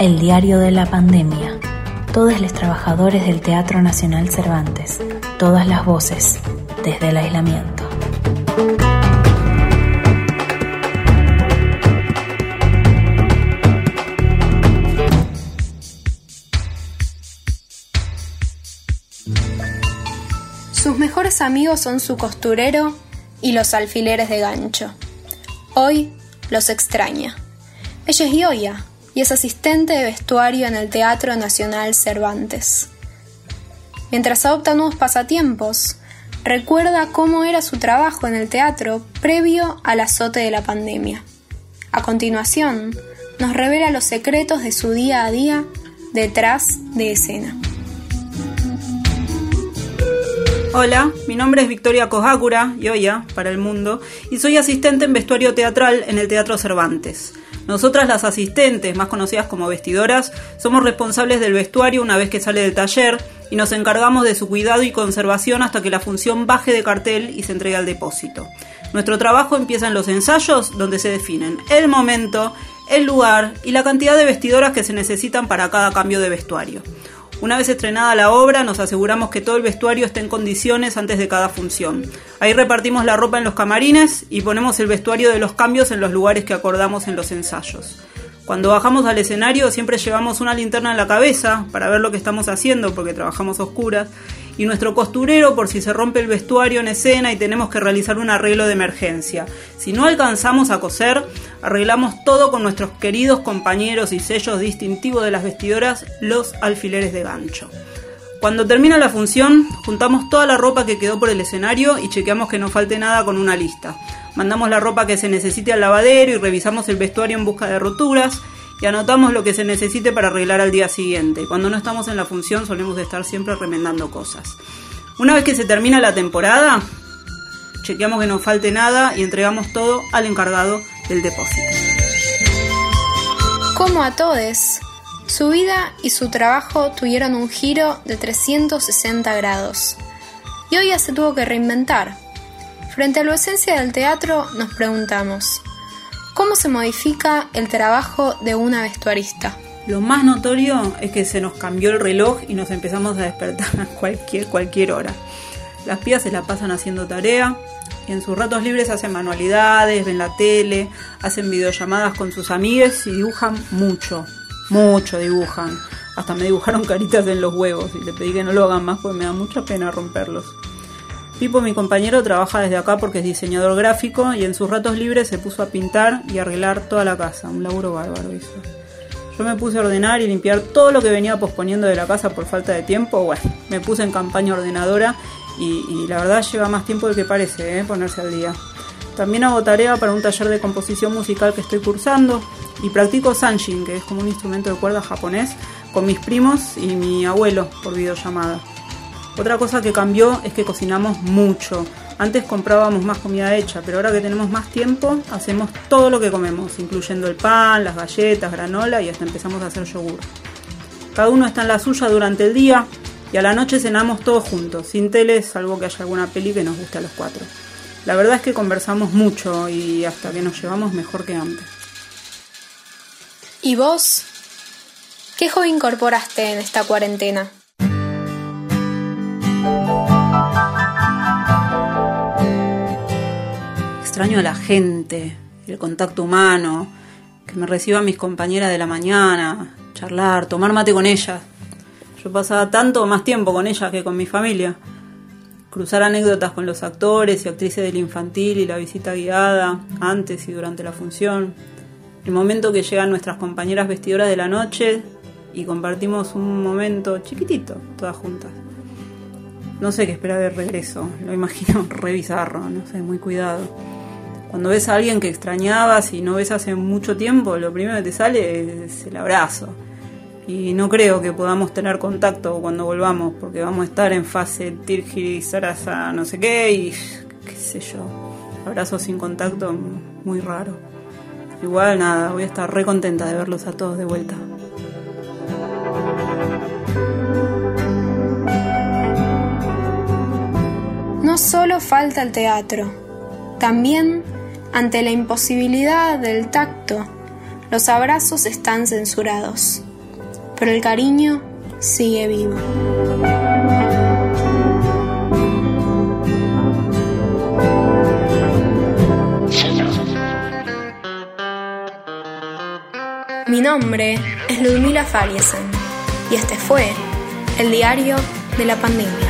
El diario de la pandemia. Todos los trabajadores del Teatro Nacional Cervantes. Todas las voces desde el aislamiento. Sus mejores amigos son su costurero y los alfileres de gancho. Hoy los extraña. Ella es Yoya y es asistente de vestuario en el Teatro Nacional Cervantes. Mientras adopta nuevos pasatiempos, recuerda cómo era su trabajo en el teatro previo al azote de la pandemia. A continuación, nos revela los secretos de su día a día detrás de escena. Hola, mi nombre es Victoria Kojakura, Yoya, para el mundo, y soy asistente en vestuario teatral en el Teatro Cervantes. Nosotras las asistentes, más conocidas como vestidoras, somos responsables del vestuario una vez que sale del taller y nos encargamos de su cuidado y conservación hasta que la función baje de cartel y se entregue al depósito. Nuestro trabajo empieza en los ensayos, donde se definen el momento, el lugar y la cantidad de vestidoras que se necesitan para cada cambio de vestuario. Una vez estrenada la obra, nos aseguramos que todo el vestuario esté en condiciones antes de cada función. Ahí repartimos la ropa en los camarines y ponemos el vestuario de los cambios en los lugares que acordamos en los ensayos. Cuando bajamos al escenario siempre llevamos una linterna en la cabeza para ver lo que estamos haciendo porque trabajamos oscuras y nuestro costurero por si se rompe el vestuario en escena y tenemos que realizar un arreglo de emergencia. Si no alcanzamos a coser, arreglamos todo con nuestros queridos compañeros y sellos distintivos de las vestidoras, los alfileres de gancho. Cuando termina la función, juntamos toda la ropa que quedó por el escenario y chequeamos que no falte nada con una lista. Mandamos la ropa que se necesite al lavadero y revisamos el vestuario en busca de roturas y anotamos lo que se necesite para arreglar al día siguiente. Cuando no estamos en la función solemos estar siempre remendando cosas. Una vez que se termina la temporada, chequeamos que no falte nada y entregamos todo al encargado del depósito. Como a todos, su vida y su trabajo tuvieron un giro de 360 grados. Y hoy ya se tuvo que reinventar. Frente a la esencia del teatro nos preguntamos, ¿Cómo se modifica el trabajo de una vestuarista? Lo más notorio es que se nos cambió el reloj y nos empezamos a despertar a cualquier, cualquier hora. Las pías se la pasan haciendo tarea y en sus ratos libres hacen manualidades, ven la tele, hacen videollamadas con sus amigues y dibujan mucho, mucho dibujan. Hasta me dibujaron caritas en los huevos y le pedí que no lo hagan más porque me da mucha pena romperlos. Pipo, mi compañero, trabaja desde acá porque es diseñador gráfico y en sus ratos libres se puso a pintar y arreglar toda la casa. Un laburo bárbaro hizo. Yo me puse a ordenar y limpiar todo lo que venía posponiendo de la casa por falta de tiempo. Bueno, me puse en campaña ordenadora y, la verdad lleva más tiempo del que parece ¿eh? ponerse al día. También hago tarea para un taller de composición musical que estoy cursando y practico sanshin, que es como un instrumento de cuerda japonés, con mis primos y mi abuelo por videollamada. Otra cosa que cambió es que cocinamos mucho. Antes comprábamos más comida hecha, pero ahora que tenemos más tiempo, hacemos todo lo que comemos, incluyendo el pan, las galletas, granola y hasta empezamos a hacer yogur. Cada uno está en la suya durante el día y a la noche cenamos todos juntos, sin tele, salvo que haya alguna peli que nos guste a los cuatro. La verdad es que conversamos mucho y hasta que nos llevamos mejor que antes. ¿Y vos? ¿Qué hobby incorporaste en esta cuarentena? extraño a la gente, el contacto humano, que me reciban mis compañeras de la mañana, charlar, tomar mate con ellas. Yo pasaba tanto más tiempo con ellas que con mi familia. Cruzar anécdotas con los actores y actrices del infantil y la visita guiada, antes y durante la función. El momento que llegan nuestras compañeras vestidoras de la noche y compartimos un momento chiquitito, todas juntas. No sé qué esperar de regreso, lo imagino re bizarro, no sé, muy cuidado. Cuando ves a alguien que extrañabas y no ves hace mucho tiempo, lo primero que te sale es el abrazo. Y no creo que podamos tener contacto cuando volvamos, porque vamos a estar en fase Tirgiri, Sarasa, no sé qué, y qué sé yo. Abrazo sin contacto, muy raro. Igual nada, voy a estar re contenta de verlos a todos de vuelta. No solo falta el teatro, también ante la imposibilidad del tacto, los abrazos están censurados. Pero el cariño sigue vivo. Mi nombre es Ludmila Fariesen y este fue el diario de la pandemia.